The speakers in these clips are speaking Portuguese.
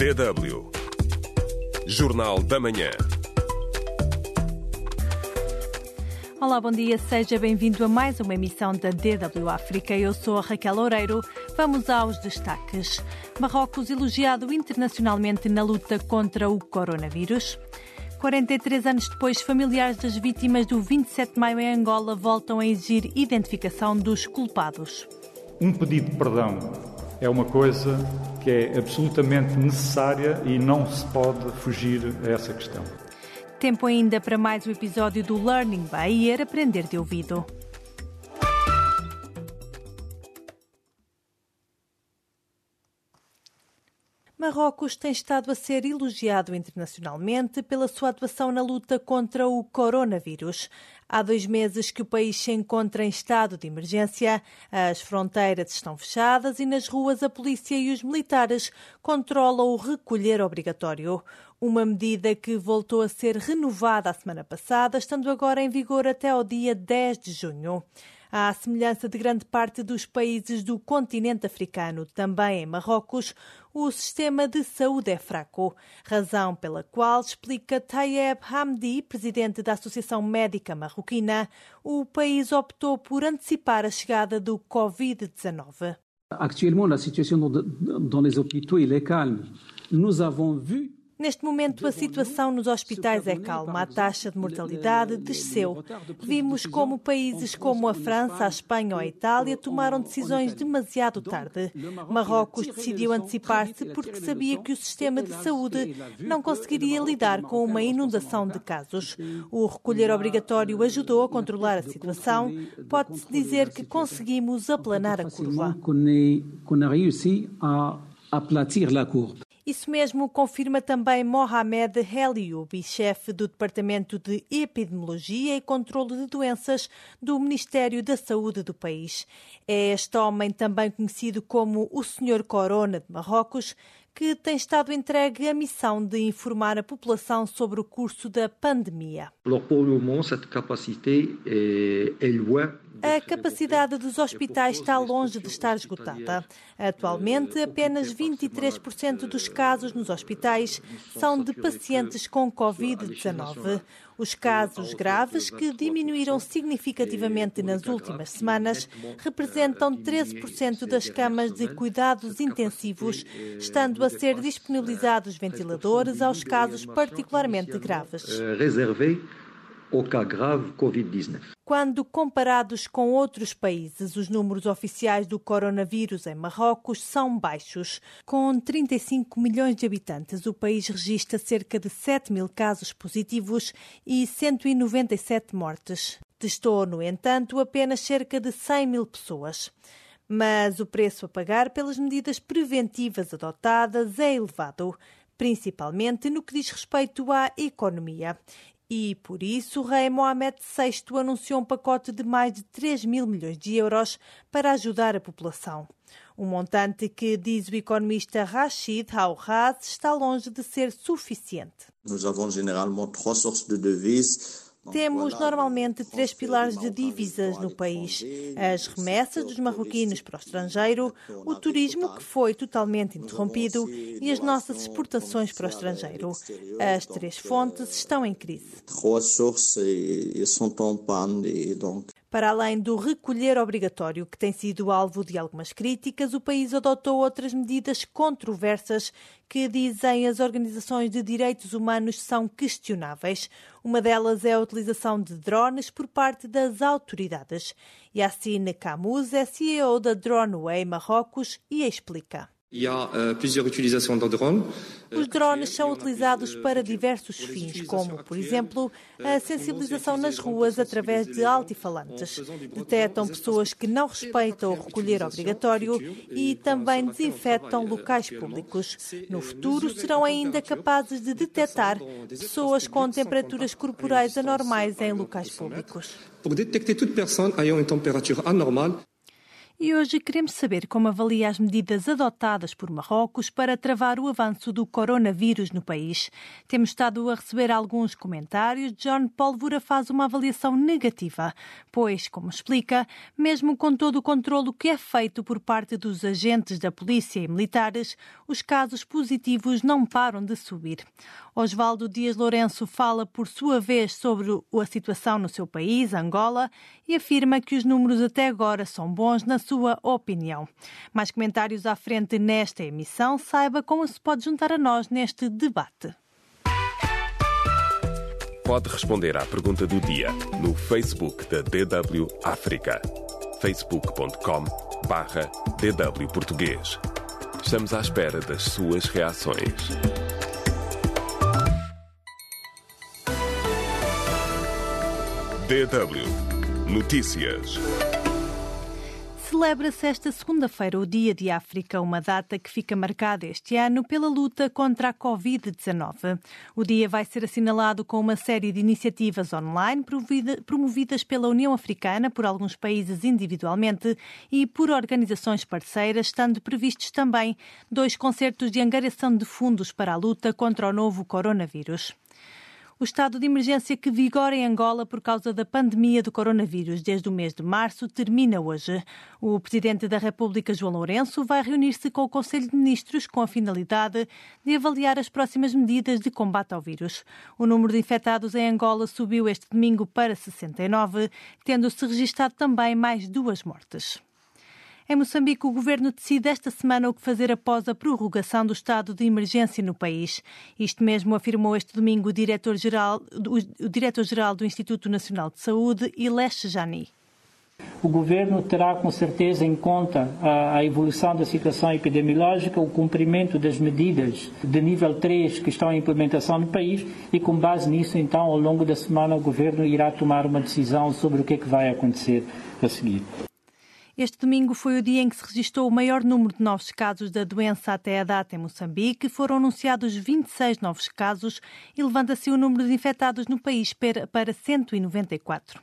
DW. Jornal da Manhã. Olá, bom dia, seja bem-vindo a mais uma emissão da DW África. Eu sou a Raquel Loureiro. Vamos aos destaques. Marrocos elogiado internacionalmente na luta contra o coronavírus. 43 anos depois, familiares das vítimas do 27 de maio em Angola voltam a exigir identificação dos culpados. Um pedido de perdão é uma coisa que é absolutamente necessária e não se pode fugir a essa questão. Tempo ainda para mais um episódio do Learning by Ear Aprender de Ouvido. Marrocos tem estado a ser elogiado internacionalmente pela sua atuação na luta contra o coronavírus. Há dois meses que o país se encontra em estado de emergência, as fronteiras estão fechadas e nas ruas a polícia e os militares controlam o recolher obrigatório. Uma medida que voltou a ser renovada a semana passada, estando agora em vigor até ao dia 10 de junho. À semelhança de grande parte dos países do continente africano, também em Marrocos, o sistema de saúde é fraco, razão pela qual, explica Tayeb Hamdi, presidente da Associação Médica Marroquina, o país optou por antecipar a chegada do Covid-19. Actuellement, a situação les hôpitaux est calme. Nous avons Neste momento, a situação nos hospitais é calma. A taxa de mortalidade desceu. Vimos como países como a França, a Espanha ou a Itália tomaram decisões demasiado tarde. Marrocos decidiu antecipar-se porque sabia que o sistema de saúde não conseguiria lidar com uma inundação de casos. O recolher obrigatório ajudou a controlar a situação. Pode-se dizer que conseguimos aplanar a curva. Isso mesmo confirma também Mohamed Helioub, chefe do Departamento de Epidemiologia e Controlo de Doenças do Ministério da Saúde do país. É este homem, também conhecido como o Senhor Corona de Marrocos, que tem estado entregue a missão de informar a população sobre o curso da pandemia. A capacidade dos hospitais está longe de estar esgotada. Atualmente, apenas 23% dos casos nos hospitais são de pacientes com Covid-19. Os casos graves, que diminuíram significativamente nas últimas semanas, representam 13% das camas de cuidados intensivos, estando a ser disponibilizados ventiladores aos casos particularmente graves ao caso grave Covid-19. Quando comparados com outros países, os números oficiais do coronavírus em Marrocos são baixos. Com 35 milhões de habitantes, o país registra cerca de 7 mil casos positivos e 197 mortes. Testou, no entanto, apenas cerca de 100 mil pessoas. Mas o preço a pagar pelas medidas preventivas adotadas é elevado, principalmente no que diz respeito à economia. E, por isso, o rei Mohamed VI anunciou um pacote de mais de 3 mil milhões de euros para ajudar a população. Um montante que, diz o economista Rachid Hauraz, está longe de ser suficiente. Nós temos geralmente três sources de devises temos normalmente três pilares de dívidas no país: as remessas dos marroquinos para o estrangeiro, o turismo, que foi totalmente interrompido, e as nossas exportações para o estrangeiro. As três fontes estão em crise. Para além do recolher obrigatório, que tem sido alvo de algumas críticas, o país adotou outras medidas controversas que, dizem as organizações de direitos humanos, são questionáveis. Uma delas é a utilização de drones por parte das autoridades. Yassine Camus é CEO da Droneway Marrocos e explica. Euh, Os drones são utilizados para diversos fins, como, por exemplo, a sensibilização nas ruas através de altifalantes. Detectam pessoas que não respeitam o recolher obrigatório e também desinfetam locais públicos. No futuro, serão ainda capazes de detectar pessoas com temperaturas corporais anormais em locais públicos. Toute personne ayant une température anormale E hoje queremos saber como avalia as medidas adotadas por Marrocos para travar o avanço do coronavírus no país. Temos estado a receber alguns comentários. John Pólvora faz uma avaliação negativa, pois, como explica, mesmo com todo o controlo que é feito por parte dos agentes da polícia e militares, os casos positivos não param de subir. Osvaldo Dias Lourenço fala por sua vez sobre a situação no seu país, Angola, e afirma que os números até agora são bons na sua opinião. Mais comentários à frente nesta emissão. Saiba como se pode juntar a nós neste debate. Pode responder à pergunta do dia no Facebook da DW África. facebook.com barra DW Português. Estamos à espera das suas reações. DW Notícias. Celebra-se esta segunda-feira o Dia de África, uma data que fica marcada este ano pela luta contra a Covid-19. O dia vai ser assinalado com uma série de iniciativas online promovidas pela União Africana, por alguns países individualmente e por organizações parceiras, estando previstos também dois concertos de angariação de fundos para a luta contra o novo coronavírus o estado de emergência que vigora em Angola por causa da pandemia do coronavírus desde o mês de março termina hoje. O presidente da República, João Lourenço, vai reunir-se com o Conselho de Ministros com a finalidade de avaliar as próximas medidas de combate ao vírus. O número de infectados em Angola subiu este domingo para 69, tendo-se registrado também mais duas mortes. Em Moçambique, o governo decide esta semana o que fazer após a prorrogação do estado de emergência no país. Isto mesmo afirmou este domingo o diretor-geral o diretor-geral do Instituto Nacional de Saúde, Ilesh Jani. O governo terá com certeza em conta a, evolução da situação epidemiológica, o cumprimento das medidas de nível 3 que estão em implementação no país e, com base nisso, então, ao longo da semana, o governo irá tomar uma decisão sobre o que é que vai acontecer a seguir. Este domingo foi o dia em que se registrou o maior número de novos casos da doença até a data em Moçambique. Foram anunciados 26 novos casos e levanta se o número de infectados no país para 194.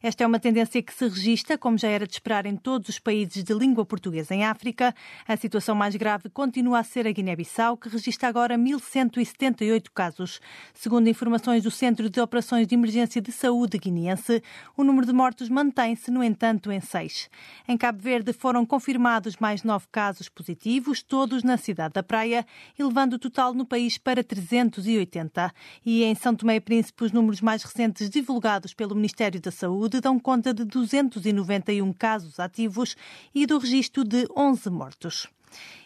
Esta é uma tendência que se registra, como já era de esperar, em todos os países de língua portuguesa em África. A situação mais grave continua a ser a Guiné-Bissau, que registra agora 1.178 casos. Segundo informações do Centro de Operações de Emergência de Saúde guineense, o número de mortos mantém-se, no entanto, em seis. Em Cabo Verde foram confirmados mais nove casos positivos, todos na cidade da Praia, elevando o total no país para 380. E em São Tomé e Príncipe, os números mais recentes divulgados pelo Ministério da Saúde dão conta de 291 casos ativos e do registro de 11 mortos.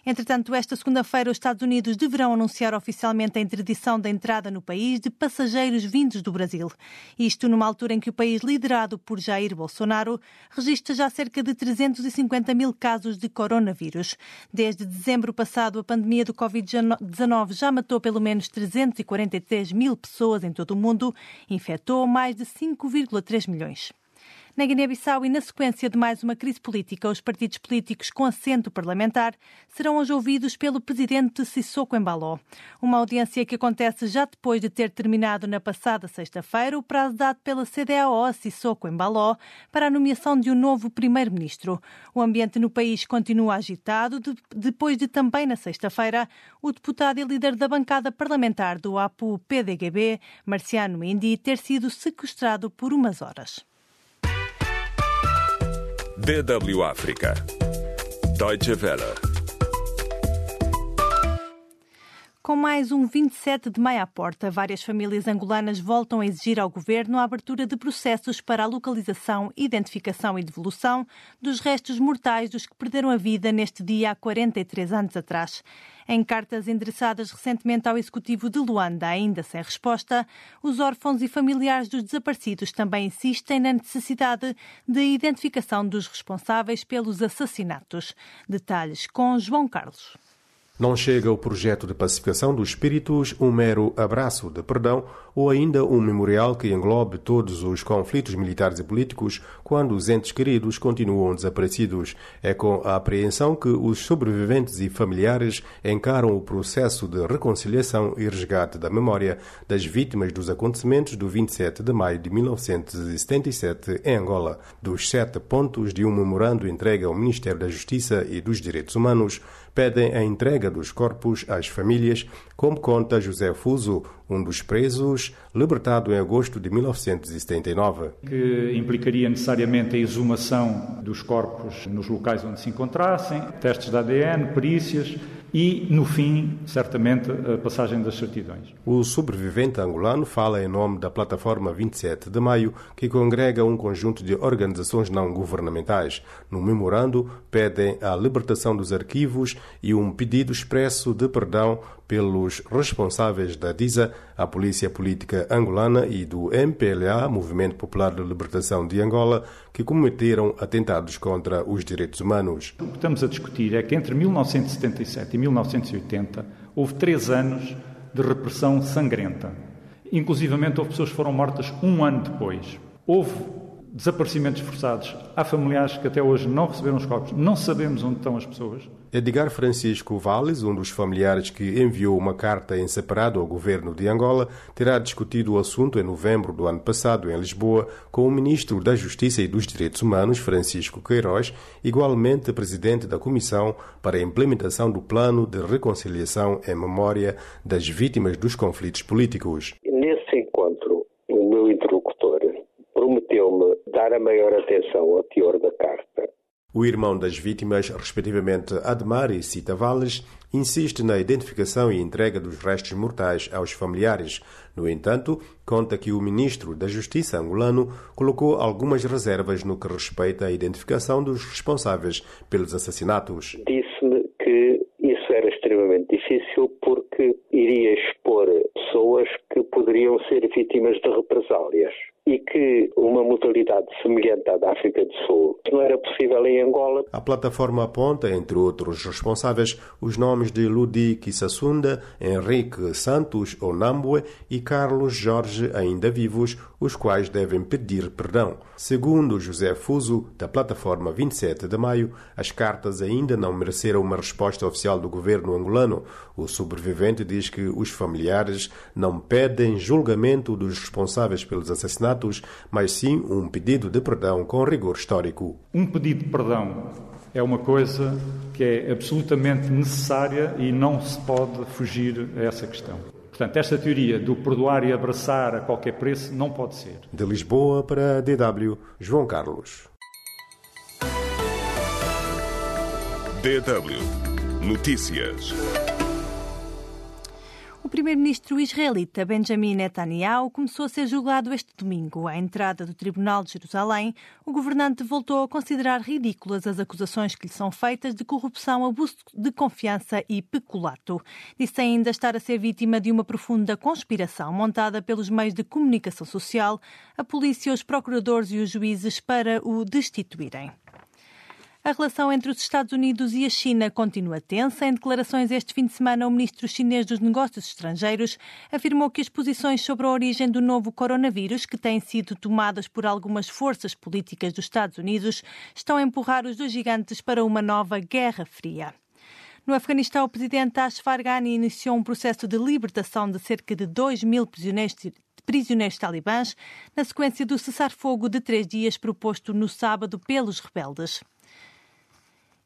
Entretanto, esta segunda-feira, os Estados Unidos deverão anunciar oficialmente a interdição da entrada no país de passageiros vindos do Brasil. Isto numa altura em que o país, liderado por Jair Bolsonaro, registra já cerca de 350 mil casos de coronavírus. Desde dezembro passado, a pandemia do Covid-19 já matou pelo menos 343 mil pessoas em todo o mundo, infectou mais de 5,3 milhões. Na Guiné-Bissau e na sequência de mais uma crise política, os partidos políticos com assento parlamentar serão hoje ouvidos pelo presidente Sissoko Embaló. Uma audiência que acontece já depois de ter terminado na passada sexta-feira o prazo dado pela CDAO a Sissoko Embaló para a nomeação de um novo primeiro-ministro. O ambiente no país continua agitado depois de também na sexta-feira o deputado e líder da bancada parlamentar do APU-PDGB, Marciano Indi, ter sido sequestrado por umas horas. DW África. Deutsche Welle. Com mais um 27 de maio à porta, várias famílias angolanas voltam a exigir ao governo a abertura de processos para a localização, identificação e devolução dos restos mortais dos que perderam a vida neste dia há 43 anos atrás. Em cartas endereçadas recentemente ao Executivo de Luanda, ainda sem resposta, os órfãos e familiares dos desaparecidos também insistem na necessidade de identificação dos responsáveis pelos assassinatos. Detalhes com João Carlos. Não chega o projeto de pacificação dos espíritos, um mero abraço de perdão ou ainda um memorial que englobe todos os conflitos militares e políticos quando os entes queridos continuam desaparecidos. É com a apreensão que os sobreviventes e familiares encaram o processo de reconciliação e resgate da memória das vítimas dos acontecimentos do 27 de maio de 1977 em Angola. Dos sete pontos de um memorando entregue ao Ministério da Justiça e dos Direitos Humanos, pedem a entrega dos corpos às famílias, como conta José Fuso, um dos presos, libertado em agosto de 1979. Que implicaria necessariamente a exumação dos corpos nos locais onde se encontrassem, testes de ADN, perícias, e, no fim, certamente, a passagem das certidões. O sobrevivente angolano fala em nome da Plataforma 27 de Maio, que congrega um conjunto de organizações não governamentais. No memorando, pedem a libertação dos arquivos e um pedido expresso de perdão pelos responsáveis da DISA, a Polícia Política Angolana e do MPLA, Movimento Popular de Libertação de Angola, que cometeram atentados contra os direitos humanos. O que estamos a discutir é que entre 1977 e 1980 houve três anos de repressão sangrenta. Inclusivamente houve pessoas que foram mortas um ano depois. Houve desaparecimentos forçados. Há familiares que até hoje não receberam os corpos. Não sabemos onde estão as pessoas. Edgar Francisco Valles, um dos familiares que enviou uma carta em separado ao governo de Angola, terá discutido o assunto em novembro do ano passado em Lisboa com o ministro da Justiça e dos Direitos Humanos, Francisco Queiroz, igualmente presidente da Comissão para a implementação do Plano de Reconciliação em memória das vítimas dos conflitos políticos. Nesse encontro, o meu interlocutor prometeu-me dar a maior atenção ao teor da carta o irmão das vítimas, respectivamente Admar e Cita Valles, insiste na identificação e entrega dos restos mortais aos familiares. No entanto, conta que o ministro da Justiça angolano colocou algumas reservas no que respeita à identificação dos responsáveis pelos assassinatos. Disse-me que isso era extremamente difícil porque iria expor pessoas que poderiam ser vítimas de represálias e que uma modalidade semelhante à da África do Sul não era possível em Angola. A plataforma aponta, entre outros responsáveis, os nomes de Ludi Kisasunda, Henrique Santos Onambue e Carlos Jorge, ainda vivos, os quais devem pedir perdão. Segundo José Fuso, da plataforma 27 de Maio, as cartas ainda não mereceram uma resposta oficial do governo angolano. O sobrevivente diz que os familiares não pedem julgamento dos responsáveis pelos assassinatos mas sim um pedido de perdão com rigor histórico. Um pedido de perdão é uma coisa que é absolutamente necessária e não se pode fugir a essa questão. Portanto, esta teoria do perdoar e abraçar a qualquer preço não pode ser. De Lisboa para a DW, João Carlos. DW Notícias. Primeiro-ministro israelita Benjamin Netanyahu começou a ser julgado este domingo. À entrada do Tribunal de Jerusalém, o governante voltou a considerar ridículas as acusações que lhe são feitas de corrupção, abuso de confiança e peculato. Disse ainda estar a ser vítima de uma profunda conspiração montada pelos meios de comunicação social, a polícia, os procuradores e os juízes para o destituírem. A relação entre os Estados Unidos e a China continua tensa. Em declarações este fim de semana, o ministro chinês dos Negócios Estrangeiros afirmou que as posições sobre a origem do novo coronavírus, que têm sido tomadas por algumas forças políticas dos Estados Unidos, estão a empurrar os dois gigantes para uma nova guerra fria. No Afeganistão, o presidente Ashraf Ghani iniciou um processo de libertação de cerca de 2 mil prisioneiros prisioneiros talibãs, na sequência do cessar-fogo de três dias proposto no sábado pelos rebeldes.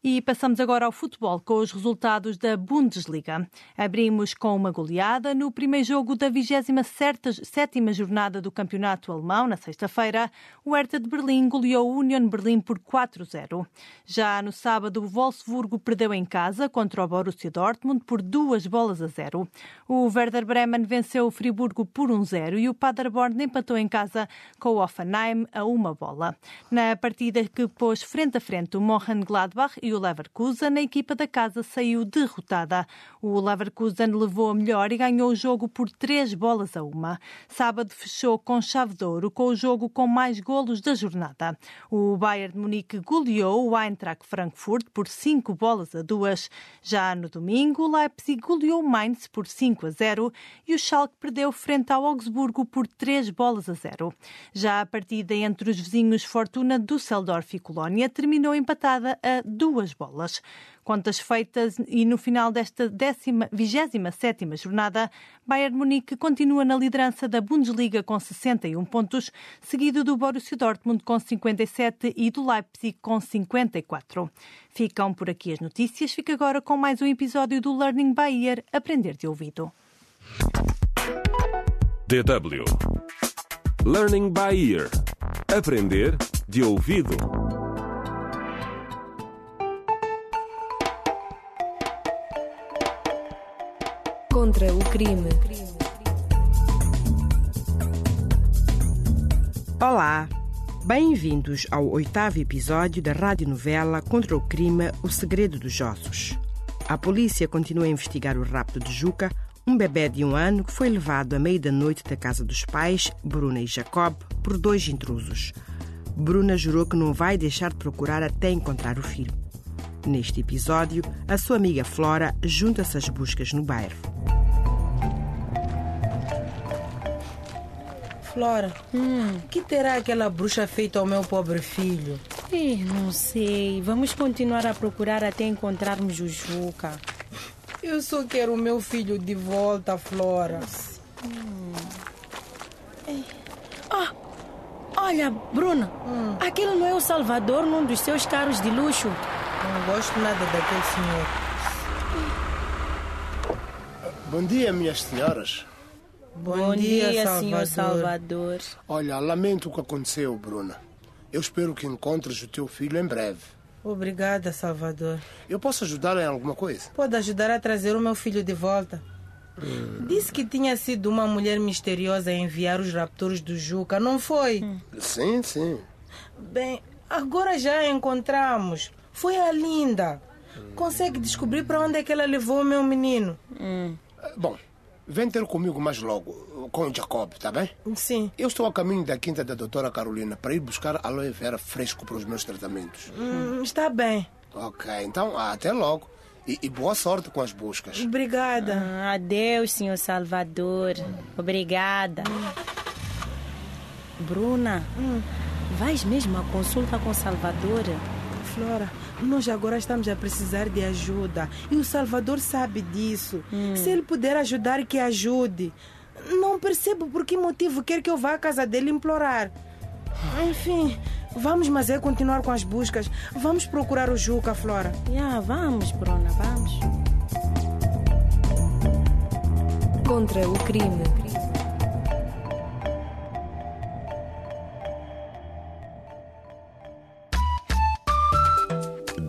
E passamos agora ao futebol com os resultados da Bundesliga. Abrimos com uma goleada no primeiro jogo da 27ª jornada do campeonato alemão, na sexta-feira. O Hertha de Berlim goleou o Union Berlim por 4-0. Já no sábado, o Wolfsburgo perdeu em casa contra o Borussia Dortmund por duas bolas a zero. O Werder Bremen venceu o Friburgo por 1-0 e o Paderborn empatou em casa com o Offenheim a uma bola. Na partida que pôs frente a frente o Mönchengladbach e o Leverkusen, a equipa da casa saiu derrotada. O Leverkusen levou a melhor e ganhou o jogo por três bolas a uma. Sábado fechou com chave de ouro, com o jogo com mais golos da jornada. O Bayern de Munique goleou o Eintracht Frankfurt por cinco bolas a duas. Já no domingo, o Leipzig goleou o Mainz por 5 a 0 e o Schalke perdeu frente ao Augsburgo por três bolas a zero. Já a partida entre os vizinhos Fortuna, Düsseldorf e Colónia terminou empatada a duas bolas. Contas feitas e no final desta 27 jornada, Bayern Munique continua na liderança da Bundesliga com 61 pontos, seguido do Borussia Dortmund com 57 e do Leipzig com 54. Ficam por aqui as notícias. Fica agora com mais um episódio do Learning by Ear, Aprender de Ouvido. DW Learning by Ear Aprender de ouvido. Contra o crime. Olá, bem-vindos ao oitavo episódio da radionovela Contra o crime O Segredo dos Ossos. A polícia continua a investigar o rapto de Juca, um bebê de um ano que foi levado à meia da noite da casa dos pais, Bruna e Jacob, por dois intrusos. Bruna jurou que não vai deixar de procurar até encontrar o filho. Neste episódio, a sua amiga Flora junta-se às buscas no bairro. Flora, hum. que terá aquela bruxa feito ao meu pobre filho? Ih, não sei. Vamos continuar a procurar até encontrarmos o Juca. Eu só quero o meu filho de volta, Flora. Hum. Ah, olha, Bruna, hum. aquele não é o Salvador num dos seus carros de luxo? Não gosto nada daquele senhor. Bom dia, minhas senhoras. Bom, Bom dia, dia Salvador. senhor Salvador. Olha, lamento o que aconteceu, Bruna. Eu espero que encontres o teu filho em breve. Obrigada, Salvador. Eu posso ajudar em alguma coisa? Pode ajudar a trazer o meu filho de volta. Hum. Disse que tinha sido uma mulher misteriosa a enviar os raptores do Juca, não foi? Hum. Sim, sim. Bem, agora já a encontramos. Foi a Linda. Consegue descobrir para onde é que ela levou o meu menino? Hum. Bom, vem ter comigo mais logo, com o Jacob, tá bem? Sim. Eu estou a caminho da quinta da doutora Carolina para ir buscar aloe vera fresco para os meus tratamentos. Hum, está bem. Ok, então até logo. E, e, boa sorte com as buscas. Obrigada. Ah, adeus, senhor Salvador. Obrigada. Bruna, hum. vais mesmo à consulta com Salvador? Flora, nós agora estamos a precisar de ajuda e o Salvador sabe disso. Hum. Se ele puder ajudar, que ajude. Não percebo por que motivo quer que eu vá à casa dele implorar. Enfim, vamos, mas é continuar com as buscas. Vamos procurar o Juca, Flora. Yeah, vamos, Bruna, vamos. Contra o crime.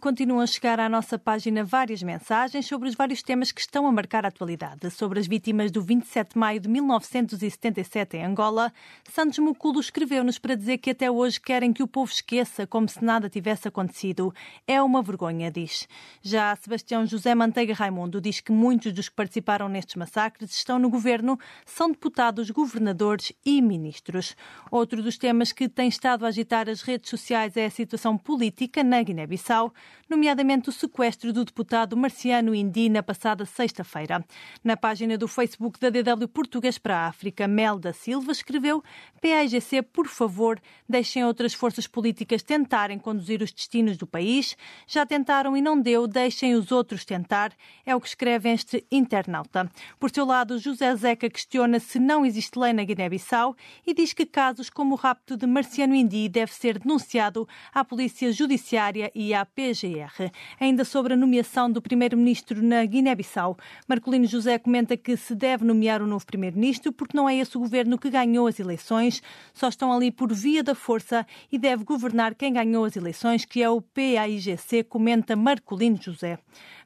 Continuam a chegar à nossa página várias mensagens sobre os vários temas que estão a marcar a atualidade. Sobre as vítimas do 27 de maio de 1977 em Angola, Santos Muculo escreveu-nos para dizer que até hoje querem que o povo esqueça como se nada tivesse acontecido. É uma vergonha, diz. Já Sebastião José Manteiga Raimundo diz que muitos dos que participaram nestes massacres estão no governo, são deputados, governadores e ministros. Outro dos temas que tem estado a agitar as redes sociais é a situação política na Guiné-Bissau nomeadamente o sequestro do deputado Marciano Indi na passada sexta-feira. Na página do Facebook da DW Português para a África, Mel da Silva escreveu: PAIGC, por favor, deixem outras forças políticas tentarem conduzir os destinos do país. Já tentaram e não deu, deixem os outros tentar. É o que escreve este internauta. Por seu lado, José Zeca questiona se não existe lei na Guiné-Bissau e diz que casos como o rapto de Marciano Indi deve ser denunciado à Polícia Judiciária e à PGR. Ainda sobre a nomeação do primeiro-ministro na Guiné-Bissau, Marcolino José comenta que se deve nomear o novo primeiro-ministro porque não é esse o governo que ganhou as eleições, só estão ali por via da força e deve governar quem ganhou as eleições, que é o PAIGC, comenta Marcolino José.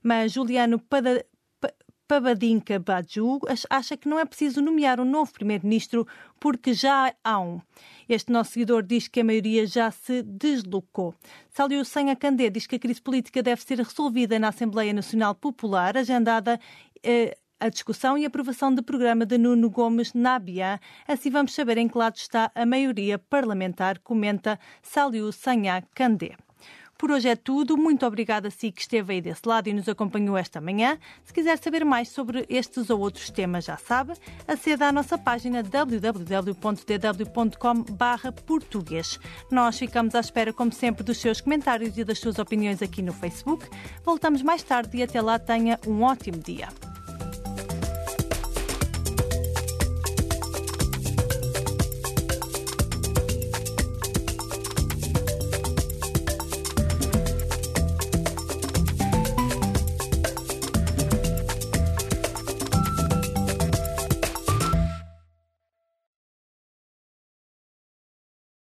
Mas Juliano Pabadinka Baju acha que não é preciso nomear um novo primeiro-ministro porque já há um. Este nosso seguidor diz que a maioria já se deslocou. Saliu Senha Candé diz que a crise política deve ser resolvida na Assembleia Nacional Popular, agendada. Eh, a discussão e aprovação do programa de Nuno Gomes na Biá. Assim vamos saber em que lado está a maioria parlamentar, comenta Saliu Sanha Candé. Por hoje é tudo. Muito obrigada a si que esteve aí desse lado e nos acompanhou esta manhã. Se quiser saber mais sobre estes ou outros temas, já sabe, aceda à nossa página www.dw.com/português. Nós ficamos à espera, como sempre, dos seus comentários e das suas opiniões aqui no Facebook. Voltamos mais tarde e até lá tenha um ótimo dia.